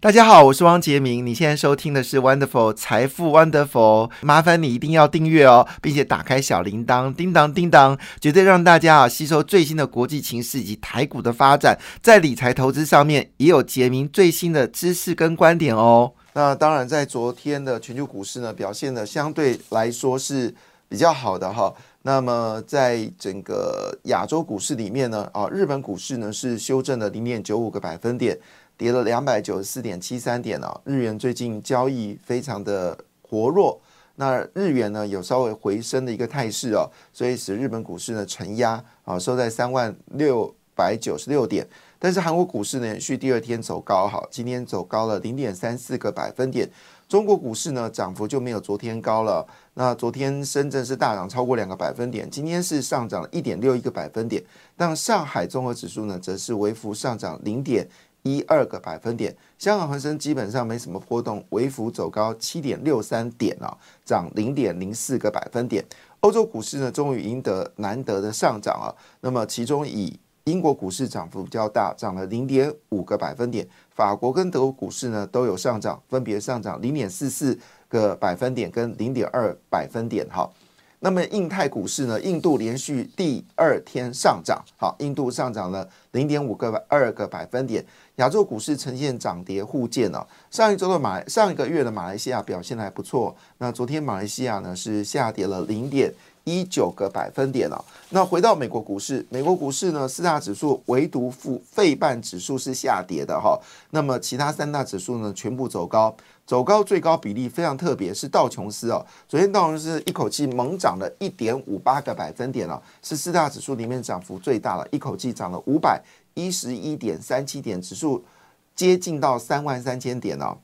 大家好，我是汪杰明。你现在收听的是 Wonderful 财富 Wonderful，麻烦你一定要订阅哦，并且打开小铃铛，叮当叮当，绝对让大家啊吸收最新的国际情势以及台股的发展，在理财投资上面也有杰明最新的知识跟观点哦。那当然，在昨天的全球股市呢，表现的相对来说是比较好的哈。那么在整个亚洲股市里面呢，啊，日本股市呢是修正了零点九五个百分点。跌了两百九十四点七三点哦，日元最近交易非常的活络，那日元呢有稍微回升的一个态势哦，所以使日本股市呢承压啊，收在三万六百九十六点。但是韩国股市呢连续第二天走高哈，今天走高了零点三四个百分点。中国股市呢涨幅就没有昨天高了，那昨天深圳是大涨超过两个百分点，今天是上涨了一点六一个百分点，但上海综合指数呢则是微幅上涨零点。一二个百分点，香港恒生基本上没什么波动，微幅走高七点六三点啊，涨零点零四个百分点。欧洲股市呢，终于赢得难得的上涨啊。那么其中以英国股市涨幅比较大，涨了零点五个百分点。法国跟德国股市呢都有上涨，分别上涨零点四四个百分点跟零点二百分点哈。那么印太股市呢？印度连续第二天上涨，好，印度上涨了零点五个二个百分点。亚洲股市呈现涨跌互见哦。上一周的马，上一个月的马来西亚表现还不错。那昨天马来西亚呢是下跌了零点一九个百分点哦。那回到美国股市，美国股市呢四大指数唯独富费半指数是下跌的哈。那么其他三大指数呢全部走高。走高最高比例非常特别，是道琼斯哦。昨天道琼斯一口气猛涨了一点五八个百分点哦，是四大指数里面涨幅最大了，一口气涨了五百一十一点三七点，指数接近到三万三千点哦。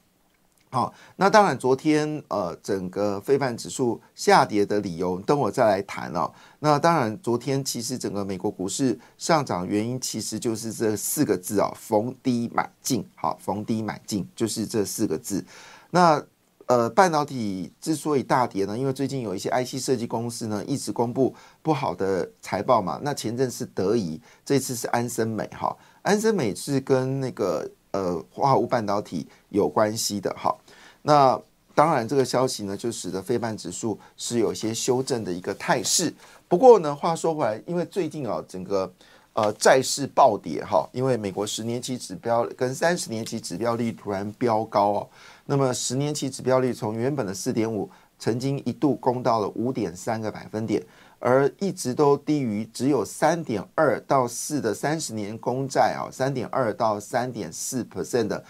好，那当然昨天呃整个非半指数下跌的理由，等我再来谈哦。那当然昨天其实整个美国股市上涨原因，其实就是这四个字啊，逢低买进。好，逢低买进就是这四个字。那呃，半导体之所以大跌呢，因为最近有一些 IC 设计公司呢一直公布不好的财报嘛。那前阵是德仪，这次是安森美哈，安森美是跟那个呃化合物半导体有关系的哈。那当然这个消息呢，就使得非半指数是有些修正的一个态势。不过呢，话说回来，因为最近啊，整个呃债市暴跌哈，因为美国十年期指标跟三十年期指标率突然飙高哦。那么十年期指标率从原本的四点五，曾经一度攻到了五点三个百分点，而一直都低于只有三点二到四的三十年公债啊，三点二到三点四 percent 的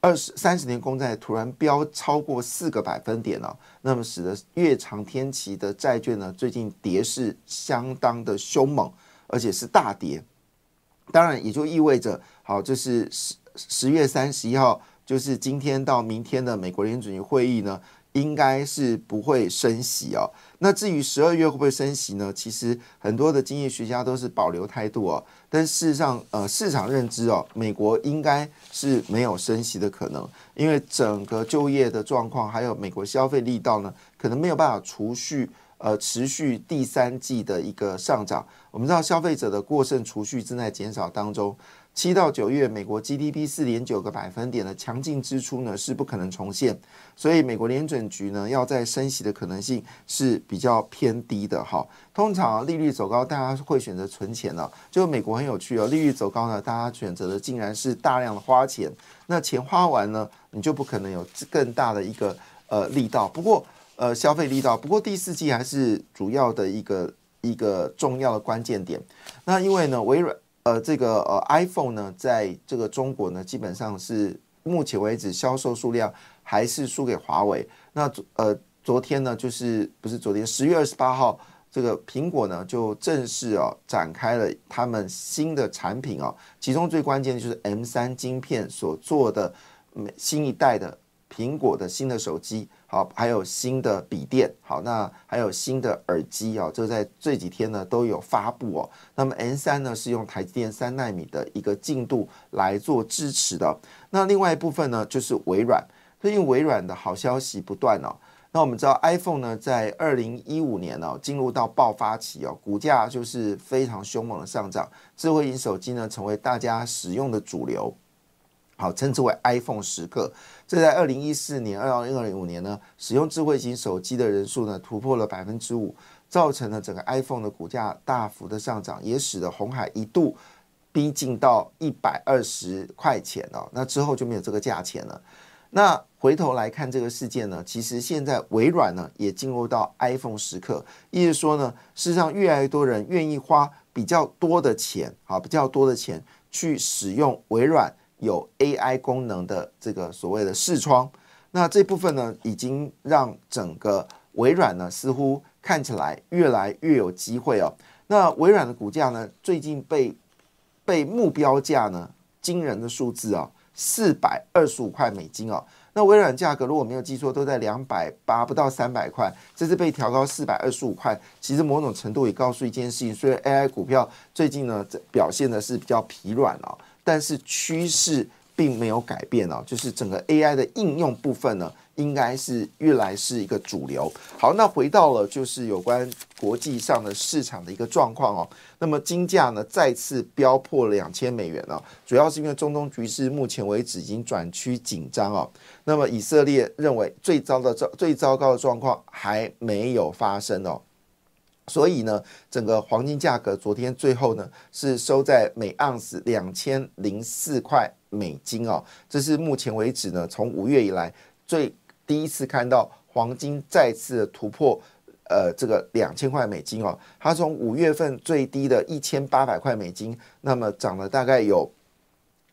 二十三十年公债突然飙超过四个百分点了，那么使得越长天期的债券呢，最近跌势相当的凶猛，而且是大跌。当然也就意味着，好，这是十十月三十一号。就是今天到明天的美国联准局会议呢，应该是不会升息哦。那至于十二月会不会升息呢？其实很多的经济学家都是保留态度哦。但事实上，呃，市场认知哦，美国应该是没有升息的可能，因为整个就业的状况，还有美国消费力道呢，可能没有办法持续呃持续第三季的一个上涨。我们知道消费者的过剩储蓄正在减少当中。七到九月，美国 GDP 四点九个百分点的强劲支出呢是不可能重现，所以美国联准局呢要在升息的可能性是比较偏低的哈。通常利率走高，大家会选择存钱呢。就美国很有趣哦，利率走高呢，大家选择的竟然是大量的花钱。那钱花完呢，你就不可能有更大的一个呃力道。不过呃消费力道，不过第四季还是主要的一个一个重要的关键点。那因为呢，微软。呃，这个呃，iPhone 呢，在这个中国呢，基本上是目前为止销售数量还是输给华为。那呃，昨天呢，就是不是昨天，十月二十八号，这个苹果呢就正式啊展开了他们新的产品啊，其中最关键的就是 M 三晶片所做的新一代的苹果的新的手机，好，还有新的笔电，好，那还有新的耳机啊，就在这几天呢都有发布哦。那么 N 三呢是用台积电三纳米的一个进度来做支持的。那另外一部分呢就是微软，最近微软的好消息不断哦。那我们知道 iPhone 呢在二零一五年呢进入到爆发期哦，股价就是非常凶猛的上涨，智慧型手机呢成为大家使用的主流。好，称之为 iPhone 时刻。这在二零一四年、二零二零五年呢，使用智慧型手机的人数呢突破了百分之五，造成了整个 iPhone 的股价大幅的上涨，也使得红海一度逼近到一百二十块钱哦。那之后就没有这个价钱了。那回头来看这个事件呢，其实现在微软呢也进入到 iPhone 时刻，意思说呢，事实上越来越多人愿意花比较多的钱，啊，比较多的钱去使用微软。有 AI 功能的这个所谓的视窗，那这部分呢，已经让整个微软呢，似乎看起来越来越有机会哦。那微软的股价呢，最近被被目标价呢，惊人的数字啊，四百二十五块美金哦。那微软价格如果没有记错，都在两百八不到三百块，这次被调高四百二十五块，其实某种程度也告诉一件事情，所以 AI 股票最近呢，表现的是比较疲软哦。但是趋势并没有改变哦，就是整个 AI 的应用部分呢，应该是越来是一个主流。好，那回到了就是有关国际上的市场的一个状况哦。那么金价呢再次飙破了两千美元了，主要是因为中东局势目前为止已经转趋紧张哦。那么以色列认为最糟的糟最糟糕的状况还没有发生哦。所以呢，整个黄金价格昨天最后呢是收在每盎司两千零四块美金哦，这是目前为止呢从五月以来最第一次看到黄金再次的突破呃这个两千块美金哦，它从五月份最低的一千八百块美金，那么涨了大概有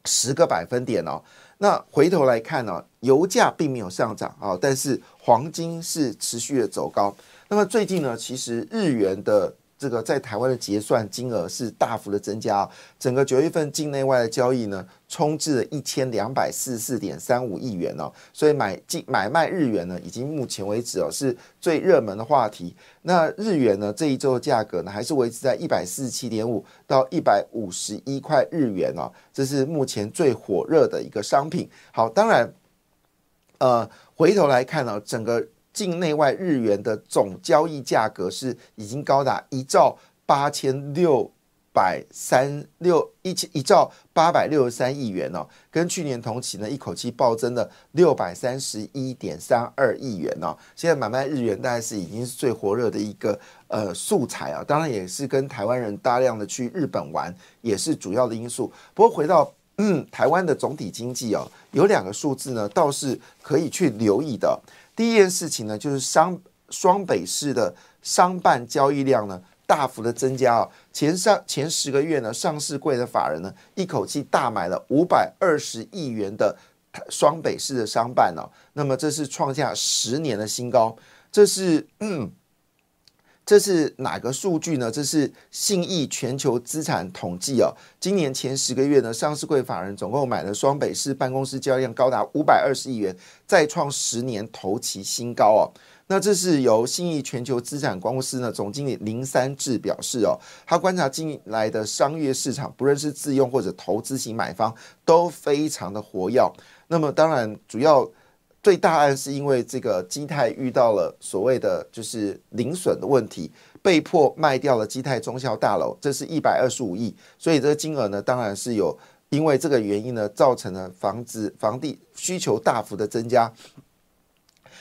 十个百分点哦。那回头来看呢，油价并没有上涨啊，但是黄金是持续的走高。那么最近呢，其实日元的这个在台湾的结算金额是大幅的增加，整个九月份境内外的交易呢，冲至了一千两百四十四点三五亿元哦，所以买进买卖日元呢，已经目前为止哦是最热门的话题。那日元呢这一周的价格呢，还是维持在一百四十七点五到一百五十一块日元哦，这是目前最火热的一个商品。好，当然，呃，回头来看呢，整个。境内外日元的总交易价格是已经高达一兆八千六百三六一千一兆八百六十三亿元哦，跟去年同期呢一口气暴增了六百三十一点三二亿元哦。现在买卖日元大概是已经是最火热的一个呃素材啊，当然也是跟台湾人大量的去日本玩也是主要的因素。不过回到嗯台湾的总体经济哦，有两个数字呢倒是可以去留意的。第一件事情呢，就是商双北市的商办交易量呢大幅的增加啊，前上前十个月呢，上市柜的法人呢一口气大买了五百二十亿元的双北市的商办哦，那么这是创下十年的新高，这是嗯。这是哪个数据呢？这是信义全球资产统计哦。今年前十个月呢，上市柜法人总共买了双北市办公室交易量高达五百二十亿元，再创十年头期新高哦。那这是由信义全球资产公司呢总经理林三志表示哦，他观察近来的商业市场，不论是自用或者投资型买方都非常的活跃。那么当然主要。最大案是因为这个基泰遇到了所谓的就是零损的问题，被迫卖掉了基泰中校大楼，这是一百二十五亿，所以这个金额呢，当然是有因为这个原因呢，造成了房子房地需求大幅的增加。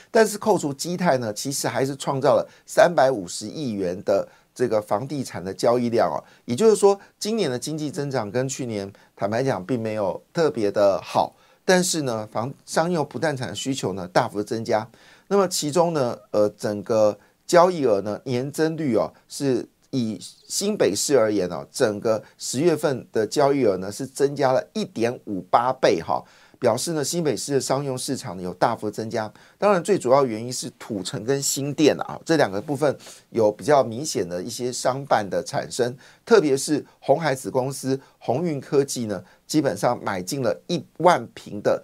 但是扣除基泰呢，其实还是创造了三百五十亿元的这个房地产的交易量哦，也就是说，今年的经济增长跟去年坦白讲并没有特别的好。但是呢，房商用不动产的需求呢大幅增加，那么其中呢，呃，整个交易额呢年增率哦，是以新北市而言哦，整个十月份的交易额呢是增加了一点五八倍哈。表示呢，新北市的商用市场呢有大幅增加，当然最主要原因是土城跟新店啊这两个部分有比较明显的一些商办的产生，特别是红海子公司鸿运科技呢，基本上买进了一万平的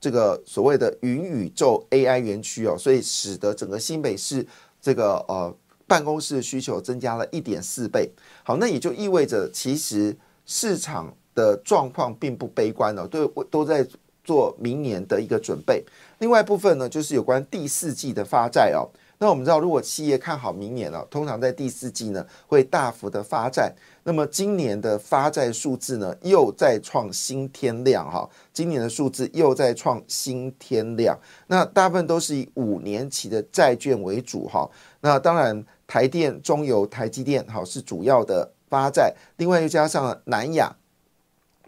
这个所谓的云宇宙 AI 园区哦，所以使得整个新北市这个呃办公室的需求增加了一点四倍。好，那也就意味着其实市场的状况并不悲观哦，都都在做明年的一个准备。另外一部分呢，就是有关第四季的发债哦。那我们知道，如果企业看好明年了，通常在第四季呢会大幅的发债。那么今年的发债数字呢，又在创新天量哈。今年的数字又在创新天量。那大部分都是以五年期的债券为主哈。那当然，台电、中油、台积电哈是主要的发债，另外又加上南亚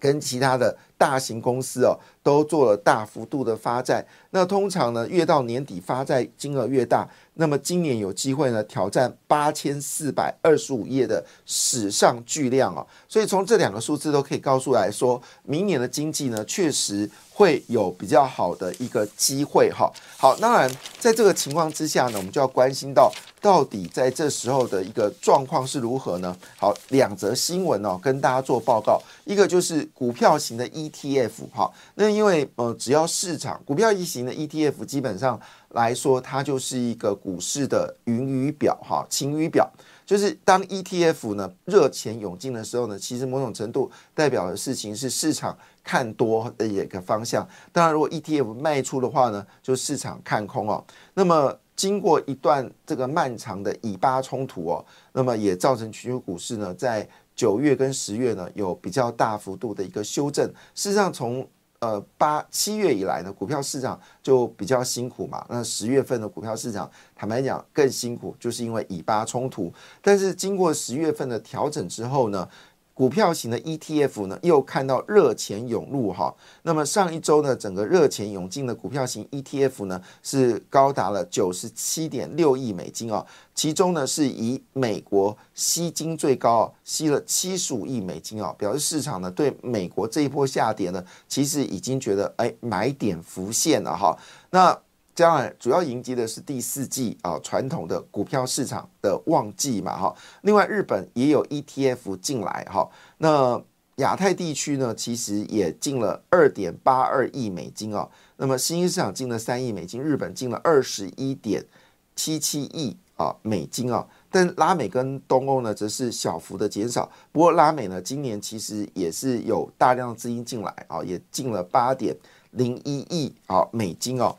跟其他的大型公司哦，都做了大幅度的发债。那通常呢，越到年底发债金额越大。那么今年有机会呢挑战八千四百二十五页的史上巨量哦，所以从这两个数字都可以告诉来说，明年的经济呢确实会有比较好的一个机会哈。好，当然在这个情况之下呢，我们就要关心到到底在这时候的一个状况是如何呢？好，两则新闻哦，跟大家做报告，一个就是股票型的 ETF 哈，那因为呃只要市场股票型的 ETF 基本上。来说，它就是一个股市的云雨表哈，晴雨表，就是当 ETF 呢热钱涌进的时候呢，其实某种程度代表的事情是市场看多的一个方向。当然，如果 ETF 卖出的话呢，就市场看空哦。那么经过一段这个漫长的以巴冲突哦，那么也造成全球股市呢在九月跟十月呢有比较大幅度的一个修正。事实上，从呃，八七月以来呢，股票市场就比较辛苦嘛。那十月份的股票市场，坦白讲更辛苦，就是因为以巴冲突。但是经过十月份的调整之后呢？股票型的 ETF 呢，又看到热钱涌入哈。那么上一周呢，整个热钱涌进的股票型 ETF 呢，是高达了九十七点六亿美金哦。其中呢，是以美国吸金最高哦，吸了七十五亿美金哦，表示市场呢对美国这一波下跌呢，其实已经觉得哎买点浮现了哈。那将来，主要迎接的是第四季啊，传统的股票市场的旺季嘛，哈。另外，日本也有 ETF 进来，哈。那亚太地区呢，其实也进了二点八二亿美金啊。那么新兴市场进了三亿美金，日本进了二十一点七七亿啊美金啊。但拉美跟东欧呢，则是小幅的减少。不过拉美呢，今年其实也是有大量资金进来啊，也进了八点零一亿啊美金哦。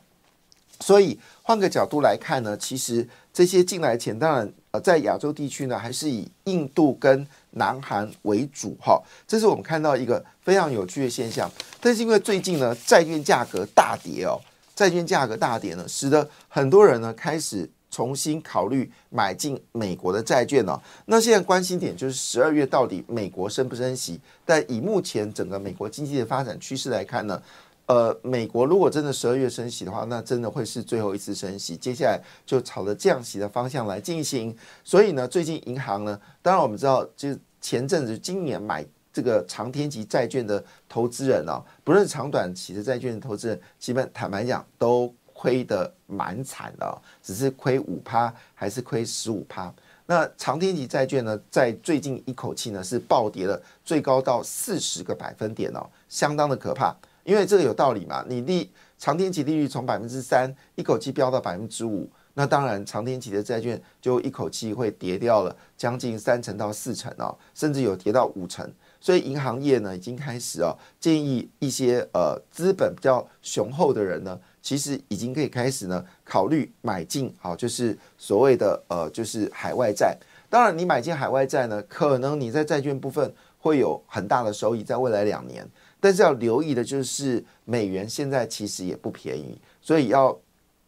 所以换个角度来看呢，其实这些进来钱，当然呃，在亚洲地区呢，还是以印度跟南韩为主哈。这是我们看到一个非常有趣的现象。但是因为最近呢，债券价格大跌哦，债券价格大跌呢，使得很多人呢开始重新考虑买进美国的债券哦。那现在关心点就是十二月到底美国升不升息？但以目前整个美国经济的发展趋势来看呢？呃，美国如果真的十二月升息的话，那真的会是最后一次升息，接下来就朝着降息的方向来进行。所以呢，最近银行呢，当然我们知道，就前阵子今年买这个长天期债券的投资人啊，不论长短期的债券的投资人，基本坦白讲都亏得蛮惨的，只是亏五趴还是亏十五趴。那长天期债券呢，在最近一口气呢是暴跌了，最高到四十个百分点哦，相当的可怕。因为这个有道理嘛，你利长天期利率从百分之三一口气飙到百分之五，那当然长天期的债券就一口气会跌掉了将近三成到四成哦，甚至有跌到五成。所以银行业呢已经开始哦建议一些呃资本比较雄厚的人呢，其实已经可以开始呢考虑买进好，就是所谓的呃就是海外债。当然你买进海外债呢，可能你在债券部分会有很大的收益，在未来两年。但是要留意的就是，美元现在其实也不便宜，所以要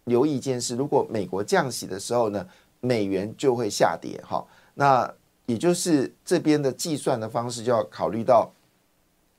留意一件事：如果美国降息的时候呢，美元就会下跌。哈，那也就是这边的计算的方式就要考虑到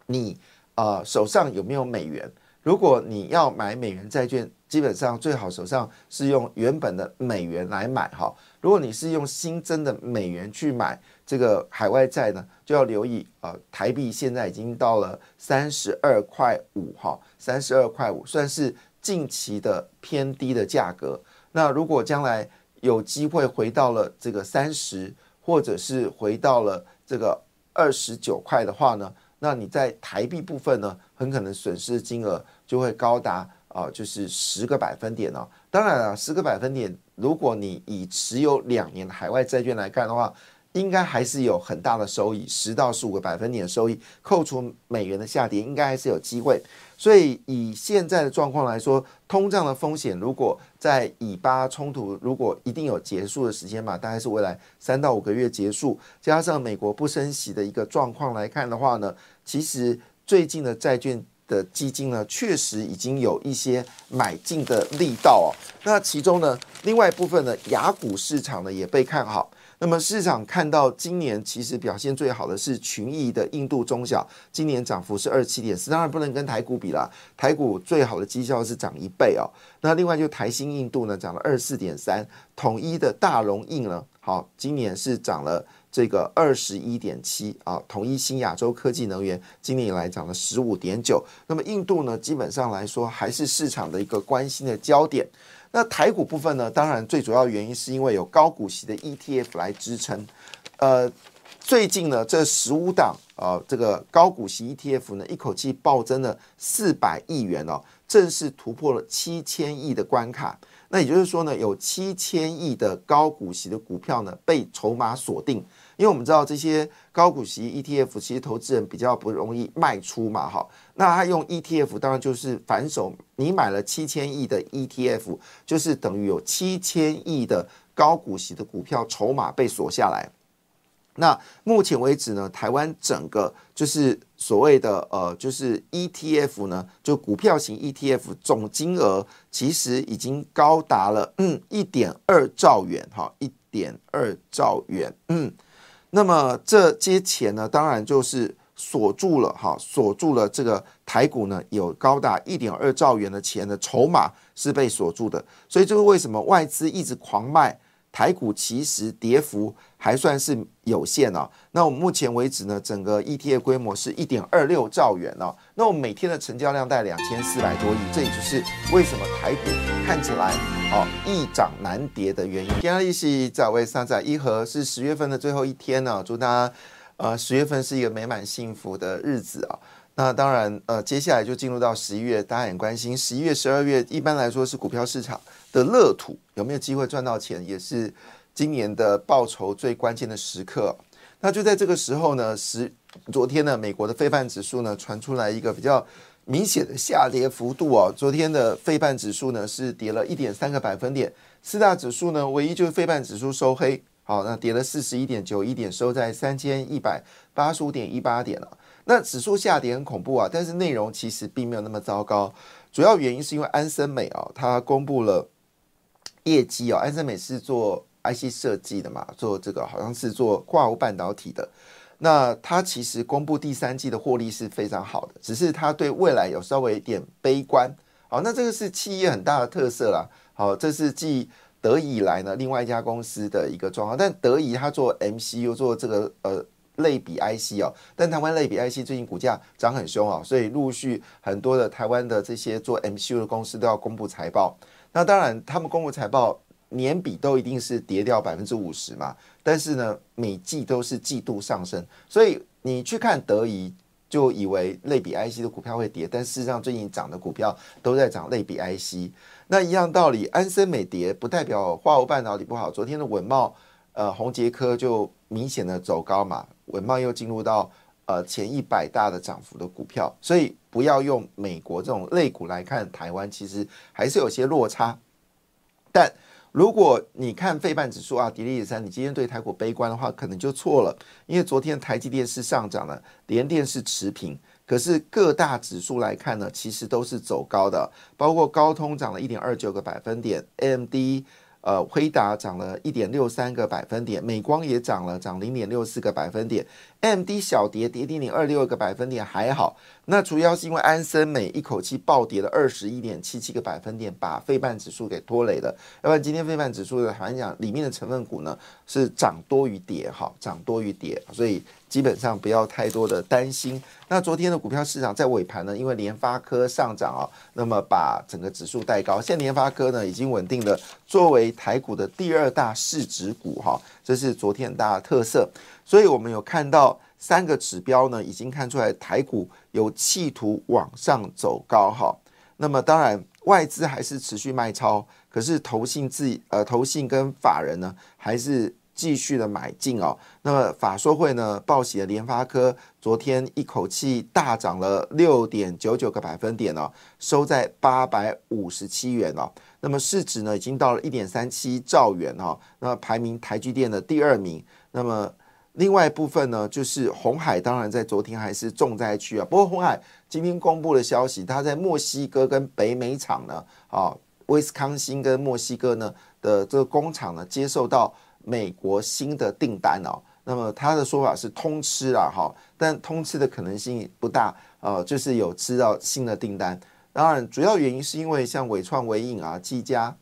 你啊手上有没有美元。如果你要买美元债券，基本上最好手上是用原本的美元来买。哈，如果你是用新增的美元去买。这个海外债呢，就要留意啊，台币现在已经到了三十二块五哈，三十二块五算是近期的偏低的价格。那如果将来有机会回到了这个三十，或者是回到了这个二十九块的话呢，那你在台币部分呢，很可能损失的金额就会高达啊，就是十个百分点哦。当然了，十个百分点，如果你以持有两年的海外债券来看的话，应该还是有很大的收益，十到十五个百分点的收益，扣除美元的下跌，应该还是有机会。所以以现在的状况来说，通胀的风险如果在以巴冲突如果一定有结束的时间嘛，大概是未来三到五个月结束，加上美国不升息的一个状况来看的话呢，其实最近的债券的基金呢，确实已经有一些买进的力道哦。那其中呢，另外一部分呢，雅股市场呢也被看好。那么市场看到今年其实表现最好的是群益的印度中小，今年涨幅是二七点四，当然不能跟台股比啦，台股最好的绩效是涨一倍哦。那另外就台新印度呢涨了二四点三，统一的大龙印呢，好，今年是涨了这个二十一点七啊，统一新亚洲科技能源今年以来涨了十五点九，那么印度呢基本上来说还是市场的一个关心的焦点。那台股部分呢？当然，最主要原因是因为有高股息的 ETF 来支撑。呃，最近呢，这十五档啊，这个高股息 ETF 呢，一口气暴增了四百亿元哦，正式突破了七千亿的关卡。那也就是说呢，有七千亿的高股息的股票呢，被筹码锁定。因为我们知道这些高股息 ETF，其实投资人比较不容易卖出嘛，哈。那他用 ETF，当然就是反手，你买了七千亿的 ETF，就是等于有七千亿的高股息的股票筹码被锁下来。那目前为止呢，台湾整个就是所谓的呃，就是 ETF 呢，就股票型 ETF 总金额其实已经高达了嗯一点二兆元，哈，一点二兆元，嗯。那么这些钱呢，当然就是锁住了哈，锁住了这个台股呢，有高达一点二兆元的钱的筹码是被锁住的，所以这个为什么外资一直狂卖？台股其实跌幅还算是有限哦。那我们目前为止呢，整个 ETF 规模是一点二六兆元哦。那我们每天的成交量在两千四百多亿，这也就是为什么台股看起来哦易涨难跌的原因。今天利息在位上在一和是十月份的最后一天呢，祝大家呃十月份是一个美满幸福的日子啊。那当然呃接下来就进入到十一月，大家很关心十一月、十二月，一般来说是股票市场。的乐土有没有机会赚到钱，也是今年的报酬最关键的时刻。那就在这个时候呢，十昨天呢，美国的费半指数呢传出来一个比较明显的下跌幅度哦。昨天的费半指数呢是跌了一点三个百分点，四大指数呢唯一就是费半指数收黑，好，那跌了四十一点九一点，收在三千一百八十五点一八点了。那指数下跌很恐怖啊，但是内容其实并没有那么糟糕，主要原因是因为安森美啊，它公布了。业绩哦，安森美是做 IC 设计的嘛，做这个好像是做化物半导体的。那它其实公布第三季的获利是非常好的，只是它对未来有稍微一点悲观。好，那这个是企业很大的特色啦。好，这是继德以来呢另外一家公司的一个状况。但德仪它做 MCU 做这个呃类比 IC 哦，但台湾类比 IC 最近股价涨很凶啊，所以陆续很多的台湾的这些做 MCU 的公司都要公布财报。那当然，他们公布财报年比都一定是跌掉百分之五十嘛。但是呢，每季都是季度上升，所以你去看德仪，就以为类比 IC 的股票会跌，但事实上最近涨的股票都在涨类比 IC。那一样道理，安森美跌不代表化物半导体不好。昨天的稳茂、呃宏杰科就明显的走高嘛，稳茂又进入到呃前一百大的涨幅的股票，所以。不要用美国这种类股来看台湾，其实还是有些落差。但如果你看费半指数啊，迪丽三，你今天对台股悲观的话，可能就错了。因为昨天台积电是上涨了，联电是持平，可是各大指数来看呢，其实都是走高的，包括高通涨了一点二九个百分点，AMD。呃，辉达涨了一点六三个百分点，美光也涨了，涨零点六四个百分点，MD 小跌跌零点二六个百分点，还好。那主要是因为安森美一口气暴跌了二十一点七七个百分点，把费半指数给拖累了。要不然今天费半指数的好像讲里面的成分股呢是涨多于跌，哈，涨多于跌，所以。基本上不要太多的担心。那昨天的股票市场在尾盘呢，因为联发科上涨啊，那么把整个指数带高。现在联发科呢已经稳定了作为台股的第二大市值股哈，这是昨天大的特色。所以我们有看到三个指标呢，已经看出来台股有企图往上走高哈。那么当然外资还是持续卖超，可是投信自呃投信跟法人呢还是继续的买进哦。那么法说会呢报喜的联发科昨天一口气大涨了六点九九个百分点哦，收在八百五十七元哦。那么市值呢已经到了一点三七兆元哦，那排名台积电的第二名。那么另外一部分呢，就是红海，当然在昨天还是重灾区啊。不过红海今天公布的消息，它在墨西哥跟北美厂呢，啊，威斯康星跟墨西哥呢的这个工厂呢，接受到美国新的订单哦。那么他的说法是通吃了哈，但通吃的可能性不大，呃，就是有吃到新的订单。当然，主要原因是因为像伟创、伟影啊、技嘉。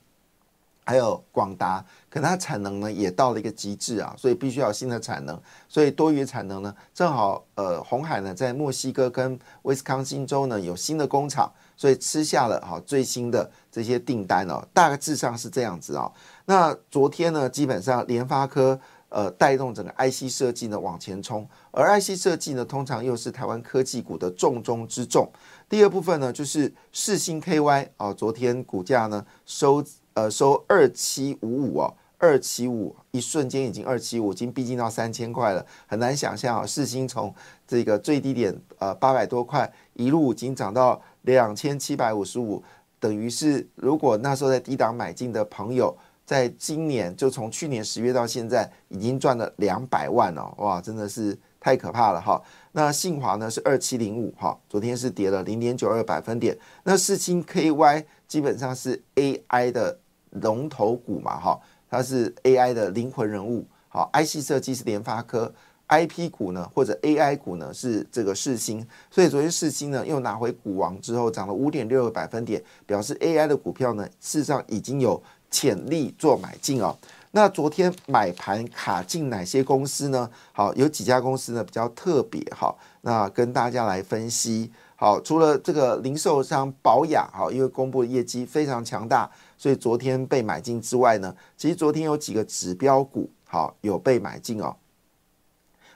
还有广达，可它产能呢也到了一个极致啊，所以必须要新的产能，所以多余产能呢，正好呃红海呢在墨西哥跟威斯康星州呢有新的工厂，所以吃下了哈最新的这些订单哦，大致上是这样子啊。那昨天呢，基本上联发科呃带动整个 IC 设计呢往前冲，而 IC 设计呢通常又是台湾科技股的重中之重。第二部分呢就是世星 KY 啊，昨天股价呢收。呃，收二七五五哦，二七五，一瞬间已经二七五，已经逼近到三千块了，很难想象啊！世星从这个最低点呃八百多块，一路已经涨到两千七百五十五，等于是如果那时候在低档买进的朋友，在今年就从去年十月到现在，已经赚了两百万哦，哇，真的是太可怕了哈！那信华呢是二七零五哈，昨天是跌了零点九二百分点，那世星 KY 基本上是 AI 的。龙头股嘛，哈，它是 AI 的灵魂人物，好，IC 设计是联发科，IP 股呢或者 AI 股呢是这个世星，所以昨天世星呢又拿回股王之后涨了五点六个百分点，表示 AI 的股票呢事实上已经有潜力做买进哦。那昨天买盘卡进哪些公司呢？好，有几家公司呢比较特别哈，那跟大家来分析。好，除了这个零售商宝雅，好，因为公布的业绩非常强大。所以昨天被买进之外呢，其实昨天有几个指标股好有被买进哦，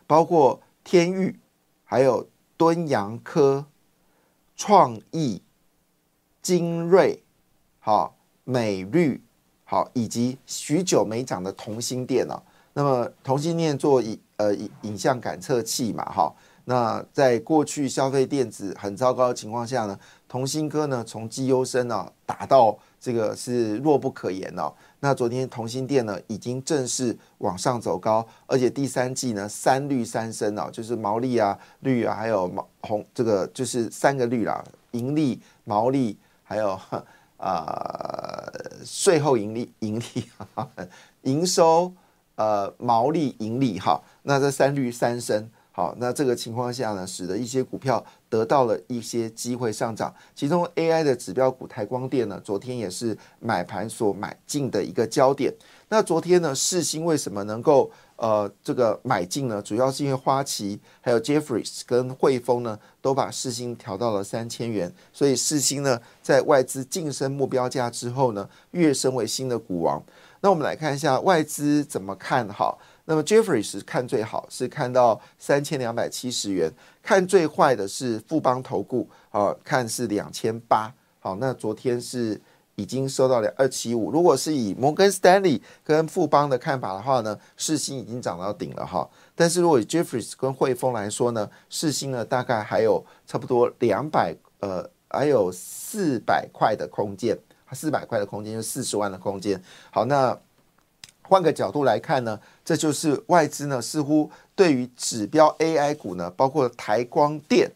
包括天域、还有敦洋科、创意、精锐、好美绿、好以及许久没涨的同心电哦。那么同心电做影呃影影像感测器嘛，哈，那在过去消费电子很糟糕的情况下呢，同心科呢从绩优生啊打到。这个是弱不可言哦。那昨天同心店呢，已经正式往上走高，而且第三季呢，三绿三升哦，就是毛利啊、绿啊，还有毛红，这个就是三个绿啦，盈利、毛利，还有 啊税后盈利、盈利、营收、呃毛利、盈利哈。那这三绿三升。好，那这个情况下呢，使得一些股票得到了一些机会上涨。其中 AI 的指标股台光电呢，昨天也是买盘所买进的一个焦点。那昨天呢，世星为什么能够呃这个买进呢？主要是因为花旗还有 Jeffries 跟汇丰呢，都把世星调到了三千元，所以世星呢在外资晋升目标价之后呢，跃升为新的股王。那我们来看一下外资怎么看好。那么 Jeffrey 是看最好，是看到三千两百七十元，看最坏的是富邦投顾，啊，看是两千八。好，那昨天是已经收到了二七五。如果是以摩根 Stanley 跟富邦的看法的话呢，世新已经涨到顶了哈。但是如果以 Jeffrey 跟汇丰来说呢，世新呢大概还有差不多两百，呃，还有四百块的空间，四百块的空间就四十万的空间。好，那。换个角度来看呢，这就是外资呢似乎对于指标 AI 股呢，包括台光电、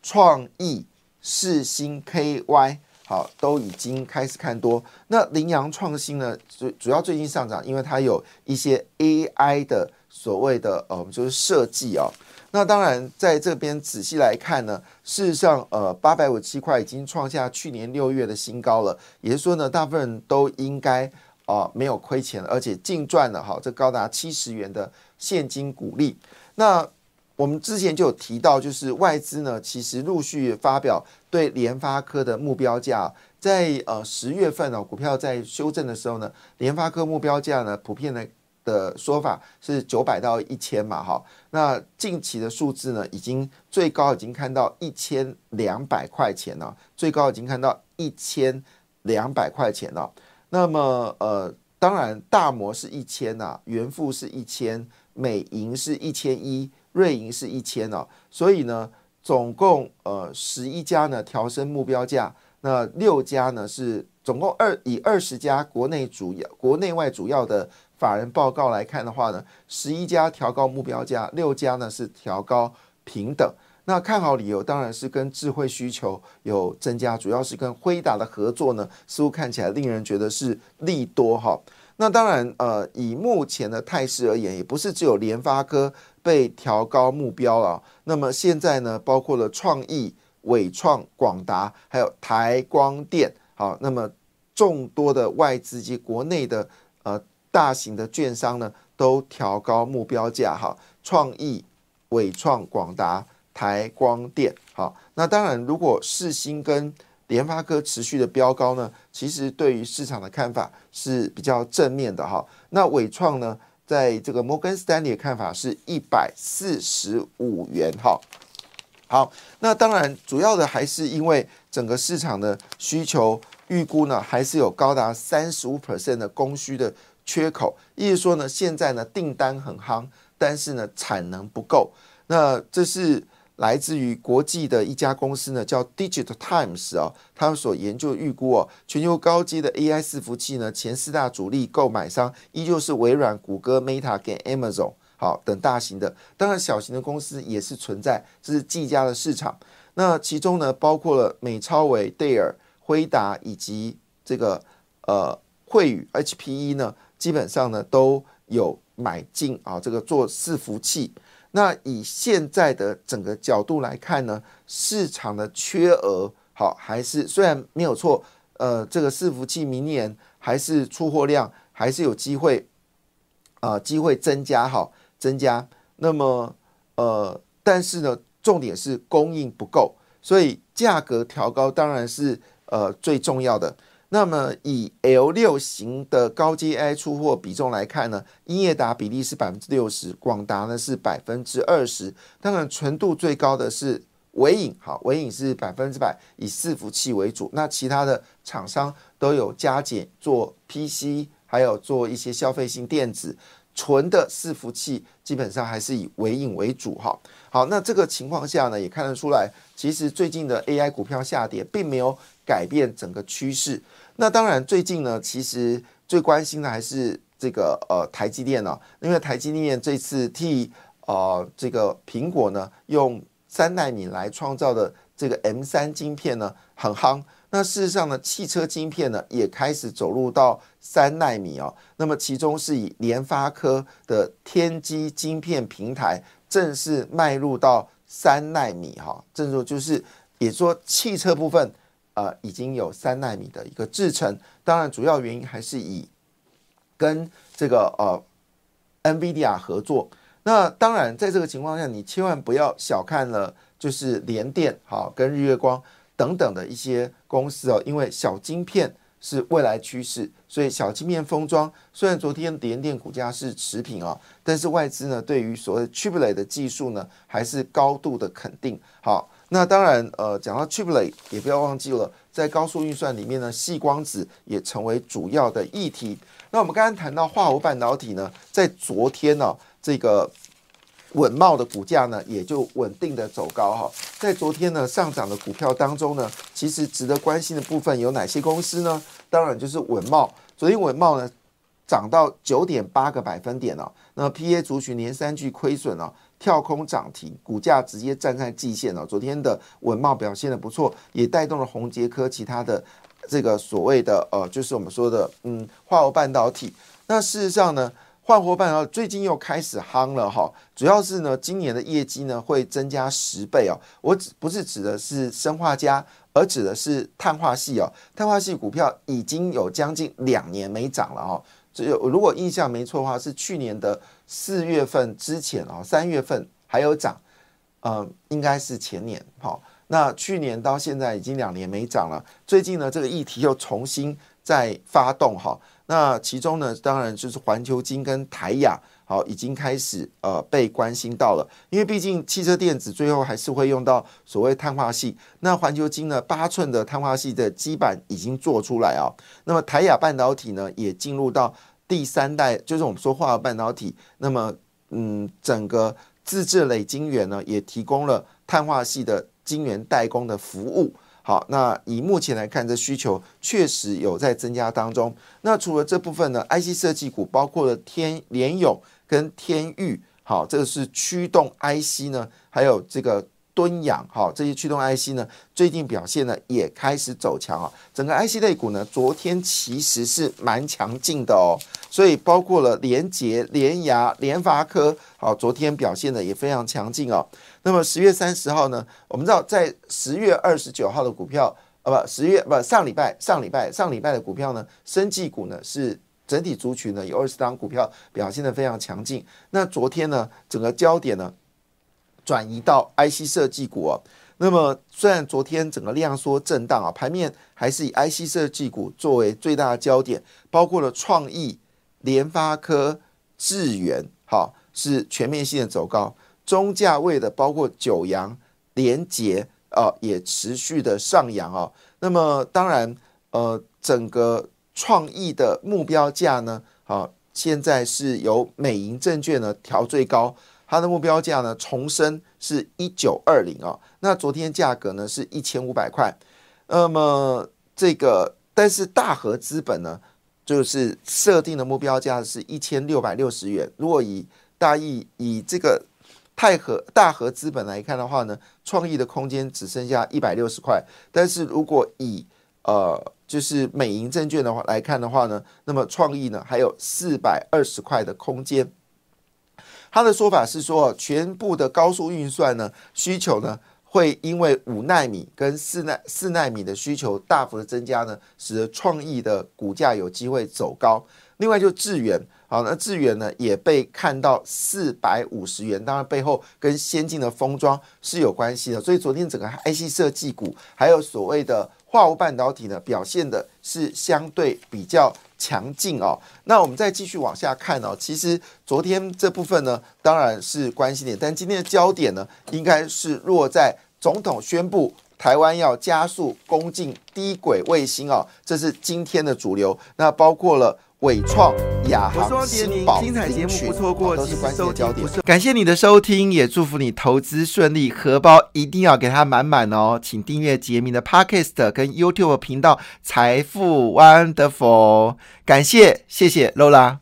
创意、世星 KY，好都已经开始看多。那羚羊创新呢，主主要最近上涨，因为它有一些 AI 的所谓的呃，就是设计哦。那当然在这边仔细来看呢，事实上呃，八百五七块已经创下去年六月的新高了，也就是说呢，大部分人都应该。啊，没有亏钱，而且净赚了哈，这高达七十元的现金股利。那我们之前就有提到，就是外资呢，其实陆续发表对联发科的目标价，在呃十月份呢，股票在修正的时候呢，联发科目标价呢，普遍的的说法是九百到一千嘛，哈。那近期的数字呢，已经最高已经看到一千两百块钱了，最高已经看到一千。两百块钱了。那么呃，当然大摩是一千呐，元富是一千，美银是一千一，瑞银是一千哦。所以呢，总共呃十一家呢调升目标价，那六家呢是总共二以二十家国内主要国内外主要的法人报告来看的话呢，十一家调高目标价，六家呢是调高平等。那看好理由当然是跟智慧需求有增加，主要是跟辉达的合作呢，似乎看起来令人觉得是利多哈。那当然，呃，以目前的态势而言，也不是只有联发科被调高目标了。那么现在呢，包括了创意、伟创、广达，还有台光电，好，那么众多的外资及国内的呃大型的券商呢，都调高目标价哈。创意、伟创、广达。台光电，好，那当然，如果四星跟联发科持续的飙高呢，其实对于市场的看法是比较正面的哈。那伟创呢，在这个摩根斯丹利的看法是一百四十五元哈。好，那当然主要的还是因为整个市场的需求预估呢，还是有高达三十五 percent 的供需的缺口，意思说呢，现在呢订单很夯，但是呢产能不够，那这是。来自于国际的一家公司呢，叫 Digital Times 啊，他们所研究预估哦，全球高阶的 AI 伺服器呢，前四大主力购买商依旧是微软、谷歌、Meta 跟 Amazon 好等大型的，当然小型的公司也是存在，这是技嘉的市场。那其中呢，包括了美超伟、戴尔、辉达以及这个呃惠宇 HPE 呢，基本上呢都有买进啊，这个做伺服器。那以现在的整个角度来看呢，市场的缺额好还是虽然没有错，呃，这个伺服器明年还是出货量还是有机会，啊，机会增加哈，增加。那么呃，但是呢，重点是供应不够，所以价格调高当然是呃最重要的。那么以 L 六型的高阶 AI 出货比重来看呢，英业达比例是百分之六十，广达呢是百分之二十。当然纯度最高的是伟影，好，伟影是百分之百以伺服器为主，那其他的厂商都有加减做 PC，还有做一些消费性电子，纯的伺服器基本上还是以微影为主哈。好，那这个情况下呢，也看得出来，其实最近的 AI 股票下跌并没有改变整个趋势。那当然，最近呢，其实最关心的还是这个呃台积电呢，因为台积电这次替呃这个苹果呢用三纳米来创造的这个 M 三晶片呢很夯。那事实上呢，汽车晶片呢也开始走入到三纳米哦。那么其中是以联发科的天玑晶片平台正式迈入到三纳米哈，正说就是也说汽车部分。呃，已经有三纳米的一个制程，当然主要原因还是以跟这个呃 NVIDIA 合作。那当然，在这个情况下，你千万不要小看了，就是联电、好跟日月光等等的一些公司哦，因为小晶片是未来趋势，所以小晶片封装虽然昨天联电股价是持平啊，但是外资呢对于所谓 Chiplet 的技术呢还是高度的肯定。好。那当然，呃，讲到 chiplet，也不要忘记了，在高速运算里面呢，细光子也成为主要的议题。那我们刚刚谈到化合物半导体呢，在昨天呢，这个稳茂的股价呢，也就稳定的走高哈。在昨天呢上涨的股票当中呢，其实值得关心的部分有哪些公司呢？当然就是稳茂。昨天稳茂呢涨到九点八个百分点了，那 P A 族群连三季亏损了。跳空涨停，股价直接站在季线了。昨天的稳茂表现的不错，也带动了宏杰科其他的这个所谓的呃，就是我们说的嗯，化合半导体。那事实上呢，化合半导体最近又开始夯了哈，主要是呢，今年的业绩呢会增加十倍哦。我指不是指的是生化家，而指的是碳化系哦。碳化系股票已经有将近两年没涨了哈。只有如果印象没错的话，是去年的四月份之前啊，三月份还有涨，呃，应该是前年。好，那去年到现在已经两年没涨了。最近呢，这个议题又重新再发动哈。那其中呢，当然就是环球金跟台亚，好，已经开始呃被关心到了，因为毕竟汽车电子最后还是会用到所谓碳化系。那环球金呢，八寸的碳化系的基板已经做出来啊。那么台亚半导体呢，也进入到第三代，就是我们说化合半导体。那么嗯，整个自制磊晶圆呢，也提供了碳化系的晶圆代工的服务。好，那以目前来看，这需求确实有在增加当中。那除了这部分呢，IC 设计股包括了天联勇跟天域，好，这个是驱动 IC 呢，还有这个。敦阳哈，这些驱动 IC 呢，最近表现呢也开始走强啊。整个 IC 类股呢，昨天其实是蛮强劲的哦。所以包括了联捷、联雅、联发科，好，昨天表现的也非常强劲哦。那么十月三十号呢，我们知道在十月二十九号的股票，呃不，十月不上礼拜上礼拜上礼拜的股票呢，生技股呢是整体族群呢有二十张股票表现的非常强劲。那昨天呢，整个焦点呢？转移到 IC 设计股哦，那么虽然昨天整个量缩震荡啊，盘面还是以 IC 设计股作为最大的焦点，包括了创意、联发科、智源，好是全面性的走高，中价位的包括九阳、联捷啊也持续的上扬啊。那么当然呃，整个创意的目标价呢，好现在是由美银证券呢调最高。它的目标价呢，重申是一九二零啊。那昨天价格呢是一千五百块。那么这个，但是大和资本呢，就是设定的目标价是一千六百六十元。如果以大意以这个泰和大和资本来看的话呢，创意的空间只剩下一百六十块。但是如果以呃就是美银证券的话来看的话呢，那么创意呢还有四百二十块的空间。他的说法是说，全部的高速运算呢需求呢会因为五纳米跟四纳四纳米的需求大幅的增加呢，使得创意的股价有机会走高。另外就致远，好，那致远呢也被看到四百五十元，当然背后跟先进的封装是有关系的。所以昨天整个 IC 设计股还有所谓的化物半导体呢表现的是相对比较。强劲哦，那我们再继续往下看哦。其实昨天这部分呢，当然是关心点，但今天的焦点呢，应该是落在总统宣布台湾要加速攻进低轨卫星哦，这是今天的主流。那包括了。伟创、亚航、新宝、精彩节目不错过，都是关键焦点。感谢你的收听，也祝福你投资顺利，荷包一定要给它满满哦！请订阅杰明的 Podcast 跟 YouTube 频道《财富 Wonderful》。感谢，谢谢 Lola。